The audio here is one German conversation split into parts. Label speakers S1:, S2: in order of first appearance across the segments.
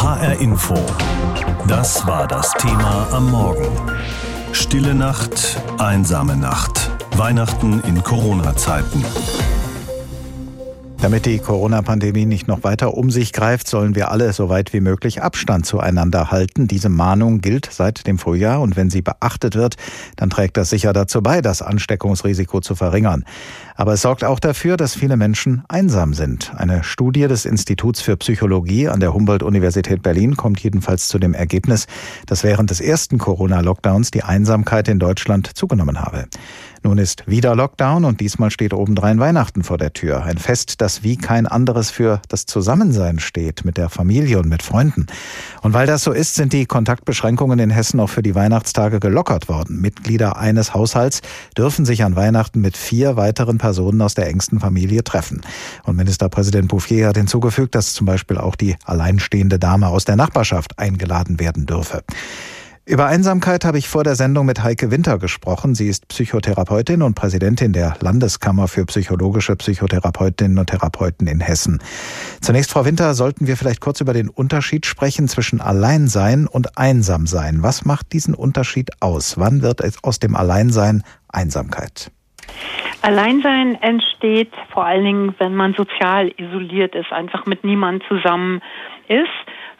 S1: HR Info. Das war das Thema am Morgen. Stille Nacht, einsame Nacht. Weihnachten in Corona-Zeiten.
S2: Damit die Corona-Pandemie nicht noch weiter um sich greift, sollen wir alle so weit wie möglich Abstand zueinander halten. Diese Mahnung gilt seit dem Frühjahr und wenn sie beachtet wird, dann trägt das sicher dazu bei, das Ansteckungsrisiko zu verringern. Aber es sorgt auch dafür, dass viele Menschen einsam sind. Eine Studie des Instituts für Psychologie an der Humboldt-Universität Berlin kommt jedenfalls zu dem Ergebnis, dass während des ersten Corona-Lockdowns die Einsamkeit in Deutschland zugenommen habe. Nun ist wieder Lockdown und diesmal steht obendrein Weihnachten vor der Tür. Ein Fest, das wie kein anderes für das Zusammensein steht mit der Familie und mit Freunden. Und weil das so ist, sind die Kontaktbeschränkungen in Hessen auch für die Weihnachtstage gelockert worden. Mitglieder eines Haushalts dürfen sich an Weihnachten mit vier weiteren Personen aus der engsten Familie treffen. Und Ministerpräsident Bouffier hat hinzugefügt, dass zum Beispiel auch die alleinstehende Dame aus der Nachbarschaft eingeladen werden dürfe. Über Einsamkeit habe ich vor der Sendung mit Heike Winter gesprochen. Sie ist Psychotherapeutin und Präsidentin der Landeskammer für psychologische Psychotherapeutinnen und Therapeuten in Hessen. Zunächst, Frau Winter, sollten wir vielleicht kurz über den Unterschied sprechen zwischen Alleinsein und Einsamsein. Was macht diesen Unterschied aus? Wann wird aus dem Alleinsein Einsamkeit?
S3: Alleinsein entsteht vor allen Dingen, wenn man sozial isoliert ist, einfach mit niemandem zusammen ist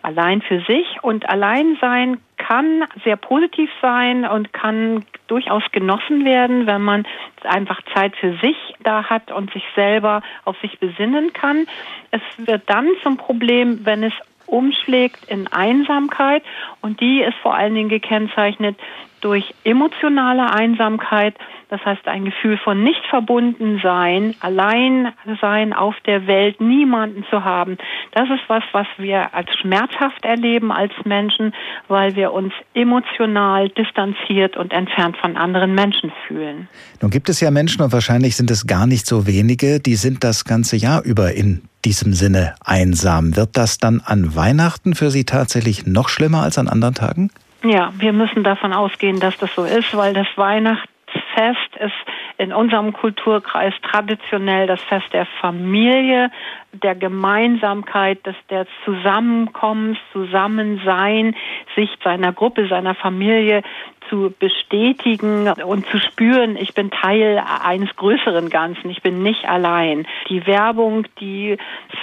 S3: allein für sich. Und Alleinsein kann sehr positiv sein und kann durchaus genossen werden, wenn man einfach Zeit für sich da hat und sich selber auf sich besinnen kann. Es wird dann zum Problem, wenn es umschlägt in Einsamkeit und die ist vor allen Dingen gekennzeichnet durch emotionale Einsamkeit, das heißt ein Gefühl von nicht verbunden sein, allein sein auf der Welt, niemanden zu haben. Das ist was, was wir als schmerzhaft erleben als Menschen, weil wir uns emotional distanziert und entfernt von anderen Menschen fühlen.
S2: Nun gibt es ja Menschen und wahrscheinlich sind es gar nicht so wenige, die sind das ganze Jahr über in diesem Sinne einsam. Wird das dann an Weihnachten für Sie tatsächlich noch schlimmer als an anderen Tagen?
S3: Ja, wir müssen davon ausgehen, dass das so ist, weil das Weihnachtsfest ist in unserem Kulturkreis traditionell das Fest der Familie, der Gemeinsamkeit, des der Zusammenkommens, Zusammensein, sich seiner Gruppe, seiner Familie zu bestätigen und zu spüren, ich bin Teil eines größeren Ganzen, ich bin nicht allein. Die Werbung, die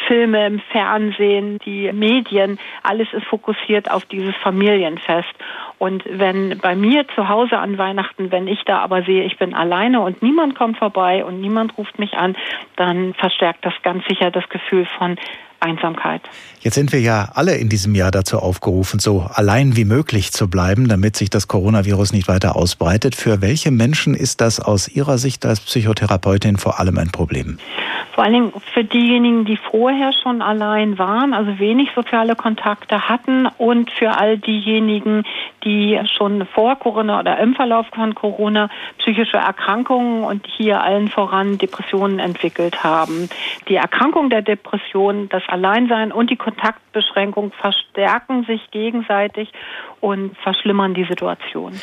S3: Filme im Fernsehen, die Medien, alles ist fokussiert auf dieses Familienfest. Und wenn bei mir zu Hause an Weihnachten, wenn ich da aber sehe, ich bin alleine und niemand kommt vorbei und niemand ruft mich an, dann verstärkt das ganz sicher das Gefühl von Einsamkeit.
S2: Jetzt sind wir ja alle in diesem Jahr dazu aufgerufen, so allein wie möglich zu bleiben, damit sich das Coronavirus nicht weiter ausbreitet. Für welche Menschen ist das aus Ihrer Sicht als Psychotherapeutin vor allem ein Problem?
S3: Vor allen Dingen für diejenigen, die vorher schon allein waren, also wenig soziale Kontakte hatten und für all diejenigen, die schon vor Corona oder im Verlauf von Corona psychische Erkrankungen und hier allen voran Depressionen entwickelt haben. Die Erkrankung der Depression, das Alleinsein und die Kontaktbeschränkung verstärken sich gegenseitig und verschlimmern die Situation.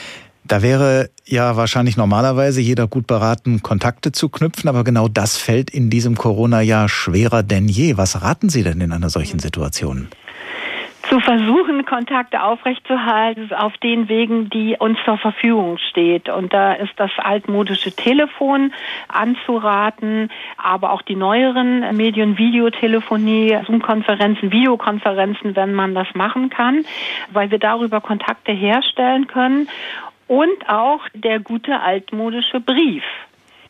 S2: Da wäre ja wahrscheinlich normalerweise jeder gut beraten, Kontakte zu knüpfen, aber genau das fällt in diesem Corona-Jahr schwerer denn je. Was raten Sie denn in einer solchen Situation?
S3: Zu versuchen, Kontakte aufrechtzuerhalten auf den Wegen, die uns zur Verfügung steht. Und da ist das altmodische Telefon anzuraten, aber auch die neueren Medien, Videotelefonie, Zoom-Konferenzen, Videokonferenzen, wenn man das machen kann, weil wir darüber Kontakte herstellen können und auch der gute altmodische Brief.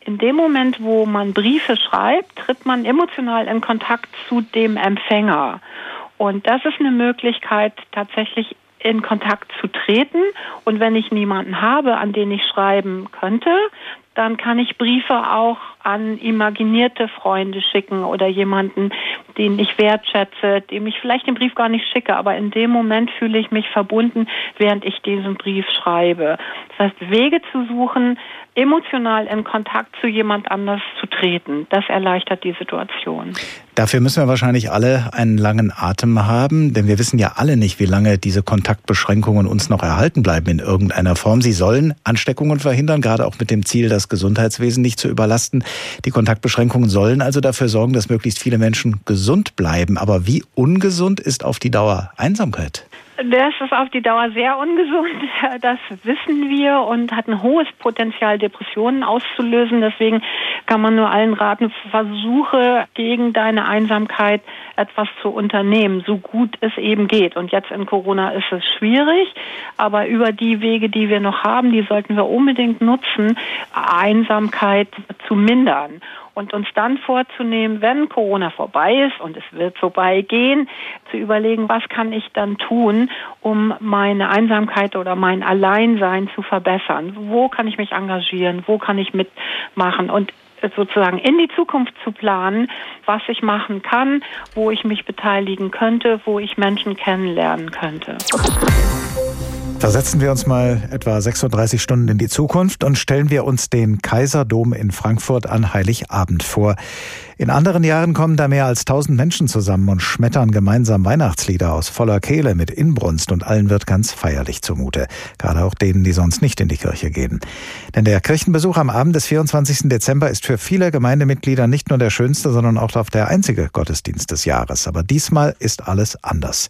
S3: In dem Moment, wo man Briefe schreibt, tritt man emotional in Kontakt zu dem Empfänger. Und das ist eine Möglichkeit, tatsächlich in Kontakt zu treten. Und wenn ich niemanden habe, an den ich schreiben könnte, dann kann ich Briefe auch an imaginierte Freunde schicken oder jemanden, den ich wertschätze, dem ich vielleicht den Brief gar nicht schicke, aber in dem Moment fühle ich mich verbunden, während ich diesen Brief schreibe. Das heißt, Wege zu suchen, emotional in Kontakt zu jemand anders zu treten, das erleichtert die Situation.
S2: Dafür müssen wir wahrscheinlich alle einen langen Atem haben, denn wir wissen ja alle nicht, wie lange diese Kontaktbeschränkungen uns noch erhalten bleiben in irgendeiner Form. Sie sollen Ansteckungen verhindern, gerade auch mit dem Ziel, das Gesundheitswesen nicht zu überlasten. Die Kontaktbeschränkungen sollen also dafür sorgen, dass möglichst viele Menschen gesund bleiben. Aber wie ungesund ist auf die Dauer Einsamkeit?
S3: Das ist auf die Dauer sehr ungesund, das wissen wir und hat ein hohes Potenzial, Depressionen auszulösen. Deswegen kann man nur allen raten, versuche gegen deine Einsamkeit etwas zu unternehmen, so gut es eben geht. Und jetzt in Corona ist es schwierig, aber über die Wege, die wir noch haben, die sollten wir unbedingt nutzen, Einsamkeit zu mindern und uns dann vorzunehmen, wenn Corona vorbei ist und es wird vorbeigehen, zu überlegen, was kann ich dann tun, um meine Einsamkeit oder mein Alleinsein zu verbessern? Wo kann ich mich engagieren? Wo kann ich mitmachen? Und sozusagen in die Zukunft zu planen, was ich machen kann, wo ich mich beteiligen könnte, wo ich Menschen kennenlernen könnte.
S2: Versetzen wir uns mal etwa 36 Stunden in die Zukunft und stellen wir uns den Kaiserdom in Frankfurt an Heiligabend vor. In anderen Jahren kommen da mehr als tausend Menschen zusammen und schmettern gemeinsam Weihnachtslieder aus voller Kehle mit Inbrunst und allen wird ganz feierlich zumute. Gerade auch denen, die sonst nicht in die Kirche gehen. Denn der Kirchenbesuch am Abend des 24. Dezember ist für viele Gemeindemitglieder nicht nur der schönste, sondern auch der einzige Gottesdienst des Jahres. Aber diesmal ist alles anders.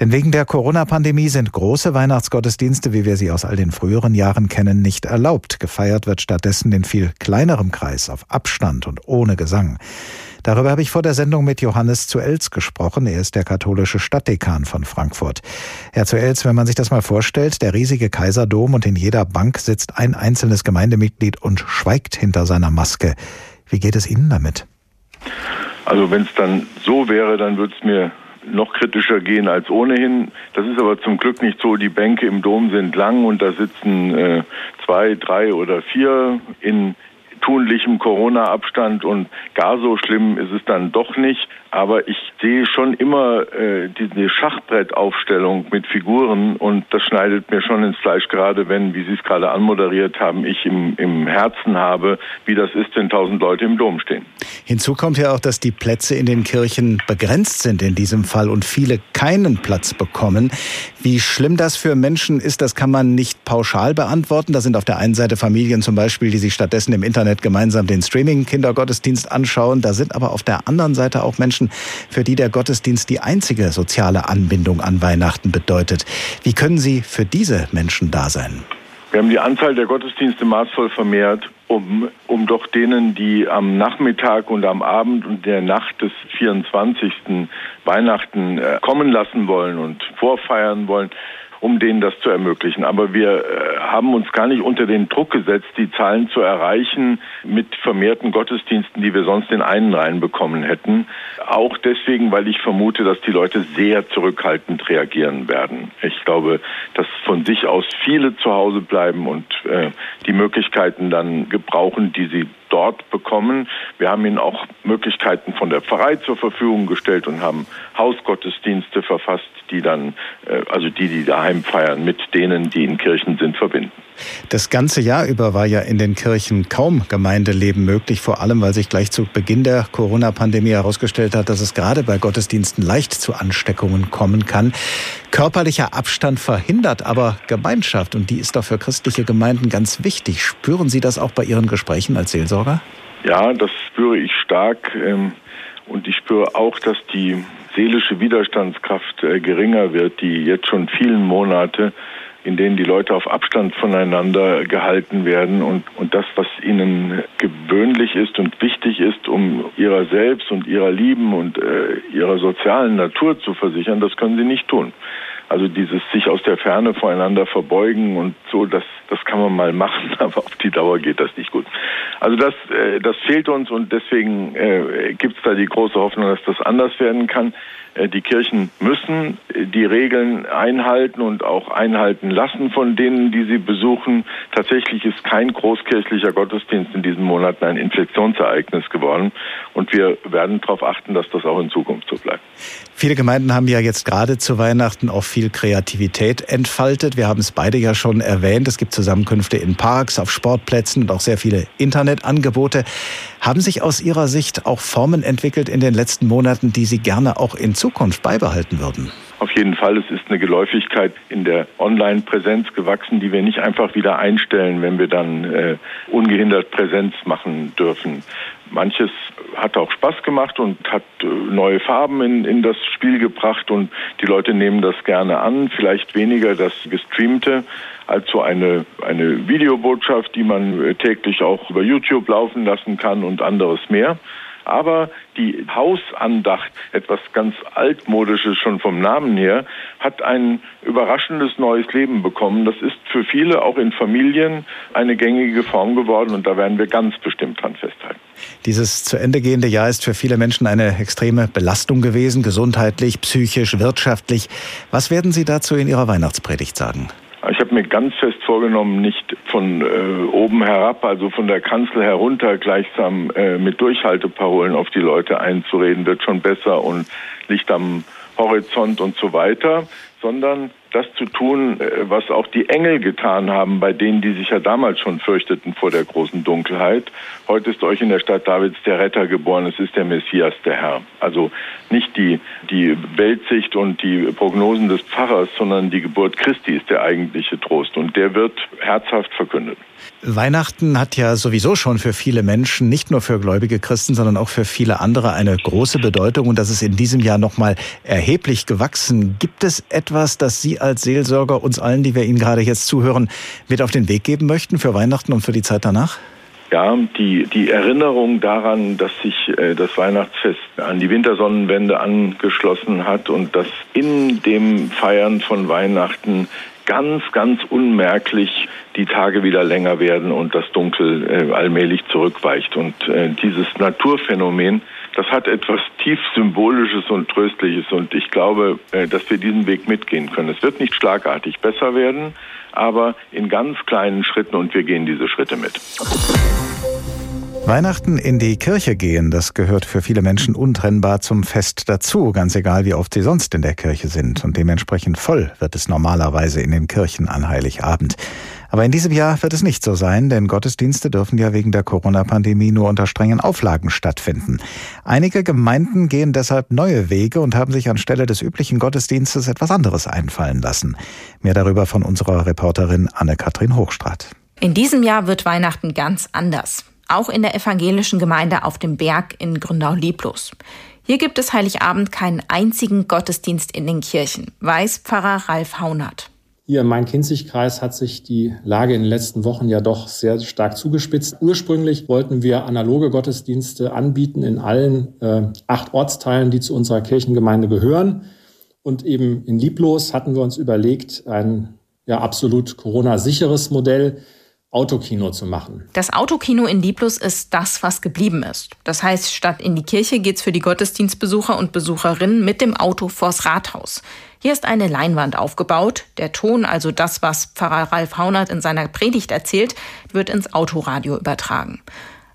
S2: Denn wegen der Corona-Pandemie sind große Weihnachtsgottesdienste, wie wir sie aus all den früheren Jahren kennen, nicht erlaubt. Gefeiert wird stattdessen in viel kleinerem Kreis, auf Abstand und ohne Gesang. Darüber habe ich vor der Sendung mit Johannes zu Elz gesprochen. Er ist der katholische Stadtdekan von Frankfurt. Herr zu Elz, wenn man sich das mal vorstellt, der riesige Kaiserdom und in jeder Bank sitzt ein einzelnes Gemeindemitglied und schweigt hinter seiner Maske. Wie geht es Ihnen damit?
S4: Also wenn es dann so wäre, dann würde es mir noch kritischer gehen als ohnehin. Das ist aber zum Glück nicht so. Die Bänke im Dom sind lang und da sitzen äh, zwei, drei oder vier in tunlichem Corona-Abstand und gar so schlimm ist es dann doch nicht. Aber ich sehe schon immer äh, diese Schachbrettaufstellung mit Figuren und das schneidet mir schon ins Fleisch, gerade wenn, wie Sie es gerade anmoderiert haben, ich im, im Herzen habe, wie das ist, wenn tausend Leute im Dom stehen.
S2: Hinzu kommt ja auch, dass die Plätze in den Kirchen begrenzt sind in diesem Fall und viele keinen Platz bekommen. Wie schlimm das für Menschen ist, das kann man nicht pauschal beantworten. Da sind auf der einen Seite Familien zum Beispiel, die sich stattdessen im Internet gemeinsam den Streaming-Kindergottesdienst anschauen. Da sind aber auf der anderen Seite auch Menschen, Menschen, für die der Gottesdienst die einzige soziale Anbindung an Weihnachten bedeutet. Wie können Sie für diese Menschen da sein?
S4: Wir haben die Anzahl der Gottesdienste maßvoll vermehrt, um, um doch denen, die am Nachmittag und am Abend und der Nacht des 24. Weihnachten äh, kommen lassen wollen und vorfeiern wollen, um denen das zu ermöglichen. Aber wir äh, haben uns gar nicht unter den Druck gesetzt, die Zahlen zu erreichen mit vermehrten Gottesdiensten, die wir sonst in einen reinbekommen hätten. Auch deswegen, weil ich vermute, dass die Leute sehr zurückhaltend reagieren werden. Ich glaube, dass von sich aus viele zu Hause bleiben und äh, die Möglichkeiten dann gebrauchen, die sie dort bekommen. Wir haben ihnen auch Möglichkeiten von der Pfarrei zur Verfügung gestellt und haben Hausgottesdienste verfasst, die dann, äh, also die, die daheim feiern, mit denen, die in Kirchen sind, verbinden.
S2: Das ganze Jahr über war ja in den Kirchen kaum Gemeindeleben möglich, vor allem weil sich gleich zu Beginn der Corona-Pandemie herausgestellt hat, dass es gerade bei Gottesdiensten leicht zu Ansteckungen kommen kann. Körperlicher Abstand verhindert aber Gemeinschaft und die ist doch für christliche Gemeinden ganz wichtig. Spüren Sie das auch bei Ihren Gesprächen als Seelsorger?
S4: Ja, das spüre ich stark ähm, und ich spüre auch, dass die seelische Widerstandskraft äh, geringer wird, die jetzt schon vielen Monate in denen die Leute auf Abstand voneinander gehalten werden und, und das, was ihnen gewöhnlich ist und wichtig ist, um ihrer selbst und ihrer Lieben und äh, ihrer sozialen Natur zu versichern, das können sie nicht tun. Also dieses sich aus der Ferne voreinander verbeugen und so, das, das kann man mal machen, aber auf die Dauer geht das nicht gut. Also das, äh, das fehlt uns und deswegen äh, gibt es da die große Hoffnung, dass das anders werden kann. Äh, die Kirchen müssen äh, die Regeln einhalten und auch einhalten lassen von denen, die sie besuchen. Tatsächlich ist kein großkirchlicher Gottesdienst in diesen Monaten ein Infektionsereignis geworden. Und wir werden darauf achten, dass das auch in Zukunft so bleibt.
S2: Viele Gemeinden haben ja jetzt gerade zu Weihnachten auch viel Kreativität entfaltet. Wir haben es beide ja schon erwähnt. Es gibt Zusammenkünfte in Parks, auf Sportplätzen und auch sehr viele Internetangebote. Haben sich aus Ihrer Sicht auch Formen entwickelt in den letzten Monaten, die Sie gerne auch in Zukunft beibehalten würden?
S4: Auf jeden Fall, es ist eine Geläufigkeit in der Online-Präsenz gewachsen, die wir nicht einfach wieder einstellen, wenn wir dann äh, ungehindert Präsenz machen dürfen. Manches hat auch Spaß gemacht und hat äh, neue Farben in, in das Spiel gebracht und die Leute nehmen das gerne an. Vielleicht weniger das Gestreamte als so eine, eine Videobotschaft, die man äh, täglich auch über YouTube laufen lassen kann und anderes mehr. Aber die Hausandacht, etwas ganz altmodisches schon vom Namen her, hat ein überraschendes neues Leben bekommen. Das ist für viele auch in Familien eine gängige Form geworden und da werden wir ganz bestimmt dran festhalten.
S2: Dieses zu Ende gehende Jahr ist für viele Menschen eine extreme Belastung gewesen, gesundheitlich, psychisch, wirtschaftlich. Was werden Sie dazu in Ihrer Weihnachtspredigt sagen?
S4: Ich habe mir ganz fest vorgenommen, nicht von äh, oben herab, also von der Kanzel herunter, gleichsam äh, mit Durchhalteparolen auf die Leute einzureden, wird schon besser und Licht am Horizont und so weiter, sondern das zu tun, äh, was auch die Engel getan haben, bei denen, die sich ja damals schon fürchteten vor der großen Dunkelheit. Heute ist euch in der Stadt Davids der Retter geboren, es ist der Messias, der Herr. Also nicht die, die Weltsicht und die Prognosen des Pfarrers, sondern die Geburt Christi ist der eigentliche Trost und der wird herzhaft verkündet.
S2: Weihnachten hat ja sowieso schon für viele Menschen, nicht nur für gläubige Christen, sondern auch für viele andere eine große Bedeutung und das ist in diesem Jahr nochmal erheblich gewachsen. Gibt es etwas, das Sie als Seelsorger uns allen, die wir Ihnen gerade jetzt zuhören, mit auf den Weg geben möchten für Weihnachten und für die Zeit danach?
S4: Ja, die, die Erinnerung daran, dass sich äh, das Weihnachtsfest an die Wintersonnenwende angeschlossen hat und dass in dem Feiern von Weihnachten ganz, ganz unmerklich die Tage wieder länger werden und das Dunkel äh, allmählich zurückweicht. Und äh, dieses Naturphänomen, das hat etwas tief Symbolisches und Tröstliches. Und ich glaube, äh, dass wir diesen Weg mitgehen können. Es wird nicht schlagartig besser werden, aber in ganz kleinen Schritten und wir gehen diese Schritte mit.
S2: Weihnachten in die Kirche gehen, das gehört für viele Menschen untrennbar zum Fest dazu, ganz egal wie oft sie sonst in der Kirche sind. Und dementsprechend voll wird es normalerweise in den Kirchen an Heiligabend. Aber in diesem Jahr wird es nicht so sein, denn Gottesdienste dürfen ja wegen der Corona-Pandemie nur unter strengen Auflagen stattfinden. Einige Gemeinden gehen deshalb neue Wege und haben sich anstelle des üblichen Gottesdienstes etwas anderes einfallen lassen. Mehr darüber von unserer Reporterin Anne-Kathrin Hochstrat.
S5: In diesem Jahr wird Weihnachten ganz anders auch in der evangelischen Gemeinde auf dem Berg in Gründau-Leblos. Hier gibt es Heiligabend keinen einzigen Gottesdienst in den Kirchen, weiß Pfarrer Ralf Haunert.
S6: Hier im Main-Kinzig-Kreis hat sich die Lage in den letzten Wochen ja doch sehr stark zugespitzt. Ursprünglich wollten wir analoge Gottesdienste anbieten in allen äh, acht Ortsteilen, die zu unserer Kirchengemeinde gehören. Und eben in Lieblos hatten wir uns überlegt, ein ja absolut Corona-sicheres Modell Autokino zu machen.
S5: Das Autokino in Lieblos ist das, was geblieben ist. Das heißt, statt in die Kirche geht's für die Gottesdienstbesucher und Besucherinnen mit dem Auto vors Rathaus. Hier ist eine Leinwand aufgebaut. Der Ton, also das, was Pfarrer Ralf Haunert in seiner Predigt erzählt, wird ins Autoradio übertragen.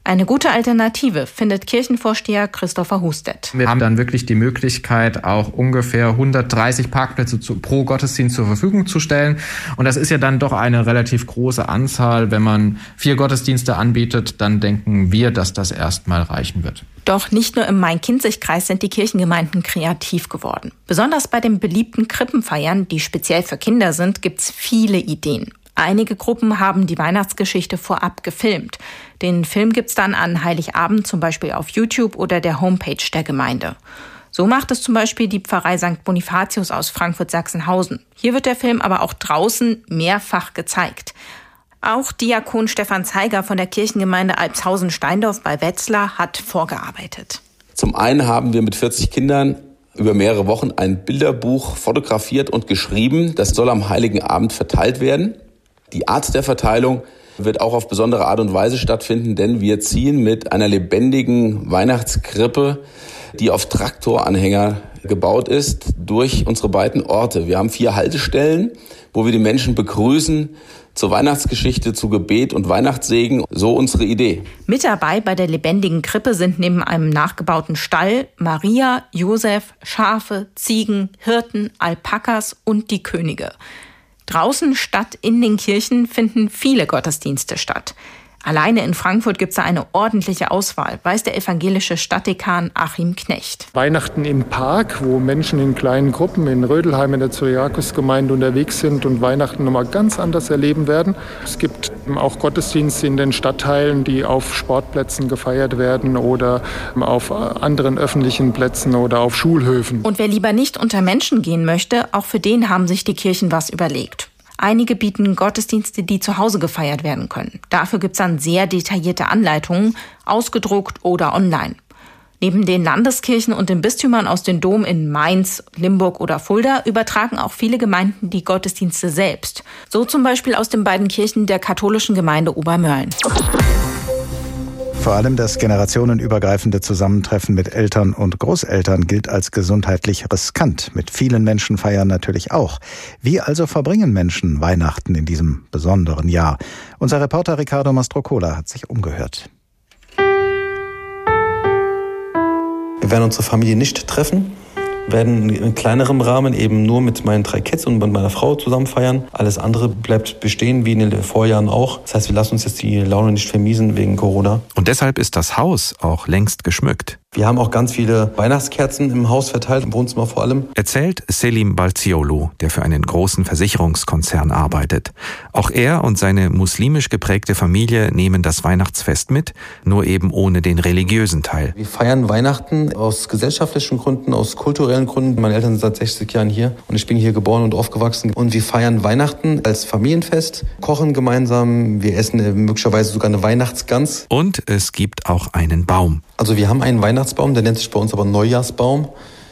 S5: Eine gute Alternative findet Kirchenvorsteher Christopher Hustet.
S7: Wir haben dann wirklich die Möglichkeit, auch ungefähr 130 Parkplätze zu, pro Gottesdienst zur Verfügung zu stellen. Und das ist ja dann doch eine relativ große Anzahl. Wenn man vier Gottesdienste anbietet, dann denken wir, dass das erstmal reichen wird.
S5: Doch nicht nur im Main-Kinzig-Kreis sind die Kirchengemeinden kreativ geworden. Besonders bei den beliebten Krippenfeiern, die speziell für Kinder sind, gibt's viele Ideen. Einige Gruppen haben die Weihnachtsgeschichte vorab gefilmt. Den Film gibt's dann an Heiligabend zum Beispiel auf YouTube oder der Homepage der Gemeinde. So macht es zum Beispiel die Pfarrei St. Bonifatius aus Frankfurt-Sachsenhausen. Hier wird der Film aber auch draußen mehrfach gezeigt. Auch Diakon Stefan Zeiger von der Kirchengemeinde Alpshausen-Steindorf bei Wetzlar hat vorgearbeitet.
S8: Zum einen haben wir mit 40 Kindern über mehrere Wochen ein Bilderbuch fotografiert und geschrieben. Das soll am Heiligen Abend verteilt werden. Die Art der Verteilung wird auch auf besondere Art und Weise stattfinden, denn wir ziehen mit einer lebendigen Weihnachtskrippe, die auf Traktoranhänger gebaut ist, durch unsere beiden Orte. Wir haben vier Haltestellen, wo wir die Menschen begrüßen zur Weihnachtsgeschichte, zu Gebet und Weihnachtssegen. So unsere Idee.
S5: Mit dabei bei der lebendigen Krippe sind neben einem nachgebauten Stall Maria, Josef, Schafe, Ziegen, Hirten, Alpakas und die Könige. Draußen statt in den Kirchen finden viele Gottesdienste statt. Alleine in Frankfurt gibt es da eine ordentliche Auswahl, weiß der evangelische Stadtdekan Achim Knecht.
S9: Weihnachten im Park, wo Menschen in kleinen Gruppen in Rödelheim in der Zyriakusgemeinde unterwegs sind und Weihnachten nochmal ganz anders erleben werden. Es gibt auch Gottesdienste in den Stadtteilen, die auf Sportplätzen gefeiert werden oder auf anderen öffentlichen Plätzen oder auf Schulhöfen.
S5: Und wer lieber nicht unter Menschen gehen möchte, auch für den haben sich die Kirchen was überlegt. Einige bieten Gottesdienste, die zu Hause gefeiert werden können. Dafür gibt es dann sehr detaillierte Anleitungen, ausgedruckt oder online. Neben den Landeskirchen und den Bistümern aus den Dom in Mainz, Limburg oder Fulda übertragen auch viele Gemeinden die Gottesdienste selbst. So zum Beispiel aus den beiden Kirchen der katholischen Gemeinde Obermörlen.
S2: Vor allem das generationenübergreifende Zusammentreffen mit Eltern und Großeltern gilt als gesundheitlich riskant. Mit vielen Menschen feiern natürlich auch. Wie also verbringen Menschen Weihnachten in diesem besonderen Jahr? Unser Reporter Ricardo Mastrocola hat sich umgehört.
S10: Wir werden unsere Familie nicht treffen werden in kleinerem Rahmen eben nur mit meinen drei Kids und mit meiner Frau zusammen feiern. Alles andere bleibt bestehen, wie in den Vorjahren auch. Das heißt, wir lassen uns jetzt die Laune nicht vermiesen wegen Corona.
S11: Und deshalb ist das Haus auch längst geschmückt.
S10: Wir haben auch ganz viele Weihnachtskerzen im Haus verteilt, im Wohnzimmer vor allem.
S11: Erzählt Selim Balziolo, der für einen großen Versicherungskonzern arbeitet. Auch er und seine muslimisch geprägte Familie nehmen das Weihnachtsfest mit, nur eben ohne den religiösen Teil.
S10: Wir feiern Weihnachten aus gesellschaftlichen Gründen, aus kulturellen Gründen. Meine Eltern sind seit 60 Jahren hier und ich bin hier geboren und aufgewachsen. Und wir feiern Weihnachten als Familienfest, kochen gemeinsam, wir essen möglicherweise sogar eine Weihnachtsgans.
S11: Und es gibt auch einen Baum.
S10: Also wir haben einen Weihnachtsbaum, der nennt sich bei uns aber Neujahrsbaum.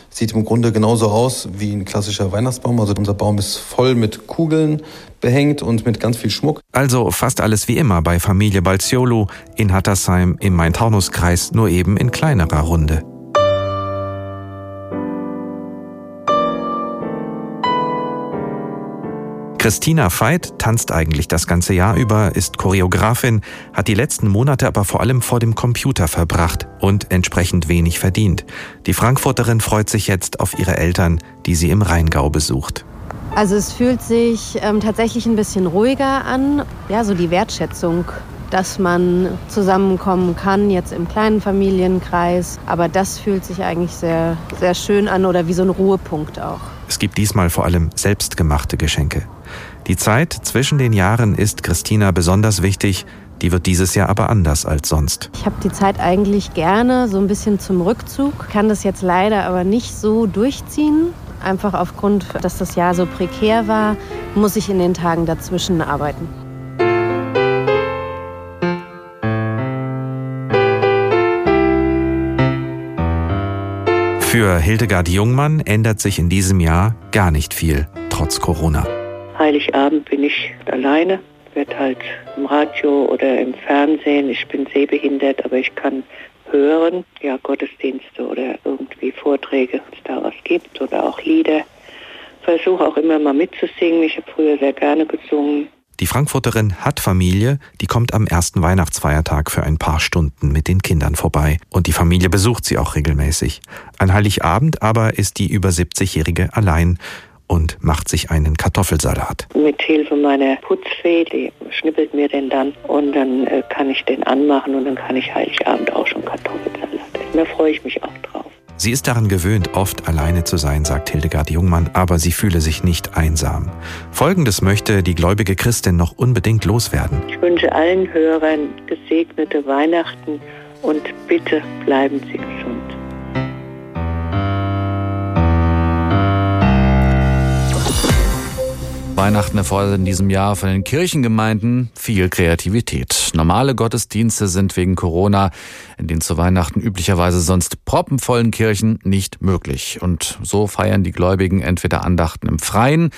S10: Sieht im Grunde genauso aus wie ein klassischer Weihnachtsbaum. Also unser Baum ist voll mit Kugeln behängt und mit ganz viel Schmuck.
S11: Also fast alles wie immer bei Familie Balziolo in Hattersheim im Main-Taunus-Kreis, nur eben in kleinerer Runde. Christina Veit tanzt eigentlich das ganze Jahr über, ist Choreografin, hat die letzten Monate aber vor allem vor dem Computer verbracht und entsprechend wenig verdient. Die Frankfurterin freut sich jetzt auf ihre Eltern, die sie im Rheingau besucht.
S12: Also es fühlt sich ähm, tatsächlich ein bisschen ruhiger an. Ja, so die Wertschätzung, dass man zusammenkommen kann, jetzt im kleinen Familienkreis. Aber das fühlt sich eigentlich sehr, sehr schön an oder wie so ein Ruhepunkt auch.
S11: Es gibt diesmal vor allem selbstgemachte Geschenke. Die Zeit zwischen den Jahren ist Christina besonders wichtig, die wird dieses Jahr aber anders als sonst.
S12: Ich habe die Zeit eigentlich gerne so ein bisschen zum Rückzug, kann das jetzt leider aber nicht so durchziehen. Einfach aufgrund, dass das Jahr so prekär war, muss ich in den Tagen dazwischen arbeiten.
S11: Für Hildegard Jungmann ändert sich in diesem Jahr gar nicht viel, trotz Corona.
S13: Heiligabend bin ich alleine, wird halt im Radio oder im Fernsehen. Ich bin sehbehindert, aber ich kann hören, ja, Gottesdienste oder irgendwie Vorträge, wenn es da was gibt oder auch Lieder. Versuche auch immer mal mitzusingen. Ich habe früher sehr gerne gesungen.
S11: Die Frankfurterin hat Familie, die kommt am ersten Weihnachtsfeiertag für ein paar Stunden mit den Kindern vorbei. Und die Familie besucht sie auch regelmäßig. An Heiligabend aber ist die über 70-Jährige allein und macht sich einen Kartoffelsalat.
S13: Mit Hilfe meiner Putzfee, die schnippelt mir den dann und dann äh, kann ich den anmachen und dann kann ich Heiligabend auch schon Kartoffelsalat essen. Da freue ich mich auch drauf.
S11: Sie ist daran gewöhnt, oft alleine zu sein, sagt Hildegard Jungmann, aber sie fühle sich nicht einsam. Folgendes möchte die gläubige Christin noch unbedingt loswerden.
S13: Ich wünsche allen Hörern gesegnete Weihnachten und bitte bleiben Sie
S14: Weihnachten erfordert in diesem Jahr von den Kirchengemeinden viel Kreativität. Normale Gottesdienste sind wegen Corona in den zu Weihnachten üblicherweise sonst proppenvollen Kirchen nicht möglich. Und so feiern die Gläubigen entweder Andachten im Freien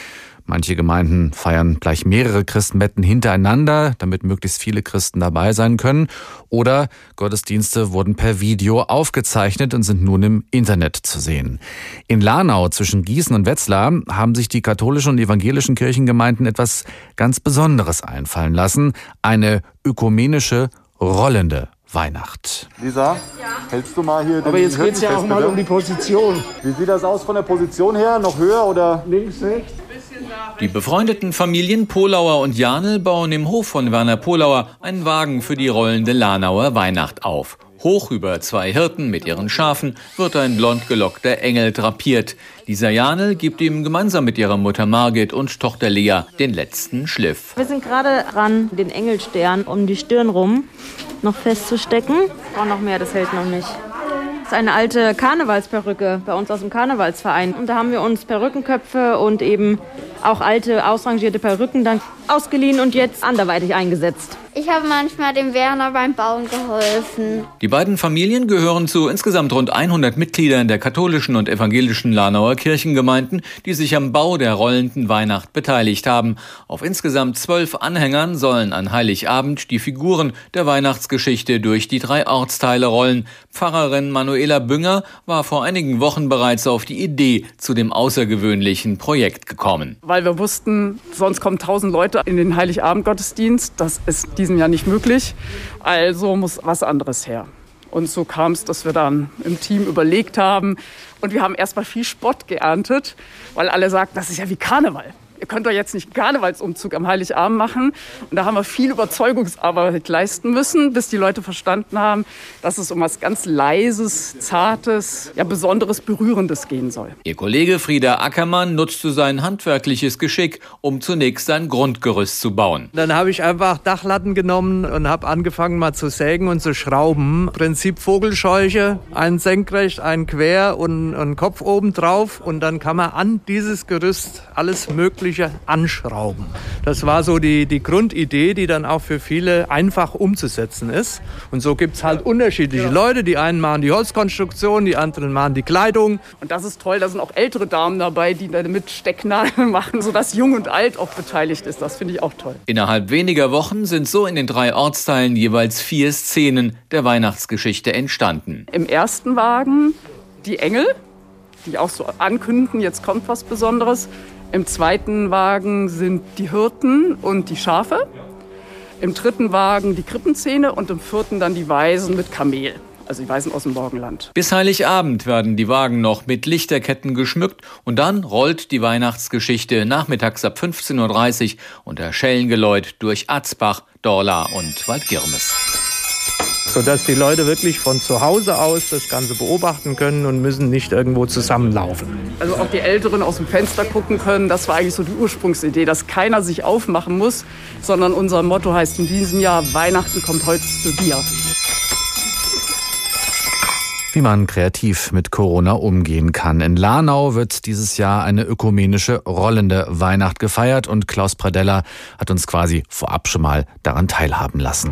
S14: Manche Gemeinden feiern gleich mehrere Christenbetten hintereinander, damit möglichst viele Christen dabei sein können. Oder Gottesdienste wurden per Video aufgezeichnet und sind nun im Internet zu sehen. In Lanau zwischen Gießen und Wetzlar haben sich die katholischen und evangelischen Kirchengemeinden etwas ganz Besonderes einfallen lassen. Eine ökumenische rollende Weihnacht.
S15: Lisa, ja. hältst du mal hier
S16: den Aber jetzt geht es ja auch mal um die Position.
S15: Wie sieht das aus von der Position her? Noch höher oder?
S16: Links, rechts. Die befreundeten Familien Polauer und Janel bauen im Hof von Werner Polauer einen Wagen für die rollende Lanauer Weihnacht auf. Hoch über zwei Hirten mit ihren Schafen wird ein blond gelockter Engel drapiert. Lisa Janel gibt ihm gemeinsam mit ihrer Mutter Margit und Tochter Lea den letzten Schliff.
S17: Wir sind gerade dran, den Engelstern um die Stirn rum noch festzustecken. Auch noch mehr, das hält noch nicht. Ist eine alte Karnevalsperücke bei uns aus dem Karnevalsverein. Und da haben wir uns Perückenköpfe und eben auch alte, ausrangierte Perücken dann ausgeliehen und jetzt anderweitig eingesetzt.
S18: Ich habe manchmal dem Werner beim Bauen geholfen.
S16: Die beiden Familien gehören zu insgesamt rund 100 Mitgliedern der katholischen und evangelischen Lanauer Kirchengemeinden, die sich am Bau der rollenden Weihnacht beteiligt haben. Auf insgesamt zwölf Anhängern sollen an Heiligabend die Figuren der Weihnachtsgeschichte durch die drei Ortsteile rollen. Pfarrerin Manuela Bünger war vor einigen Wochen bereits auf die Idee zu dem außergewöhnlichen Projekt gekommen.
S19: Weil wir wussten, sonst kommen tausend Leute in den Heiligabend-Gottesdienst. Das ist diesem Jahr nicht möglich. Also muss was anderes her. Und so kam es, dass wir dann im Team überlegt haben. Und wir haben erstmal viel Spott geerntet, weil alle sagten, das ist ja wie Karneval ihr könnt doch jetzt nicht einen Karnevalsumzug am Heiligabend machen. Und da haben wir viel Überzeugungsarbeit leisten müssen, bis die Leute verstanden haben, dass es um was ganz Leises, Zartes, ja Besonderes, Berührendes gehen soll.
S16: Ihr Kollege Frieda Ackermann nutzte sein handwerkliches Geschick, um zunächst sein Grundgerüst zu bauen.
S20: Dann habe ich einfach Dachlatten genommen und habe angefangen mal zu sägen und zu schrauben. Prinzip Vogelscheuche, einen senkrecht, einen quer und einen Kopf oben drauf. Und dann kann man an dieses Gerüst alles Mögliche Mögliche anschrauben. Das war so die, die Grundidee, die dann auch für viele einfach umzusetzen ist. Und so gibt es halt unterschiedliche Leute. Die einen machen die Holzkonstruktion, die anderen machen die Kleidung.
S19: Und das ist toll, da sind auch ältere Damen dabei, die damit Stecknadeln machen, sodass Jung und Alt auch beteiligt ist. Das finde ich auch toll.
S16: Innerhalb weniger Wochen sind so in den drei Ortsteilen jeweils vier Szenen der Weihnachtsgeschichte entstanden.
S19: Im ersten Wagen die Engel, die auch so ankündigen, jetzt kommt was Besonderes. Im zweiten Wagen sind die Hirten und die Schafe. Im dritten Wagen die Krippenzähne und im vierten dann die Weisen mit Kamel. Also die Weisen aus dem Morgenland.
S16: Bis Heiligabend werden die Wagen noch mit Lichterketten geschmückt und dann rollt die Weihnachtsgeschichte nachmittags ab 15.30 Uhr unter Schellengeläut durch Atzbach, Dorla und Waldgirmes
S20: sodass die Leute wirklich von zu Hause aus das Ganze beobachten können und müssen nicht irgendwo zusammenlaufen.
S19: Also auch die Älteren aus dem Fenster gucken können, das war eigentlich so die Ursprungsidee, dass keiner sich aufmachen muss, sondern unser Motto heißt in diesem Jahr, Weihnachten kommt heute zu dir.
S14: Wie man kreativ mit Corona umgehen kann. In Lanau wird dieses Jahr eine ökumenische rollende Weihnacht gefeiert und Klaus Pradella hat uns quasi vorab schon mal daran teilhaben lassen.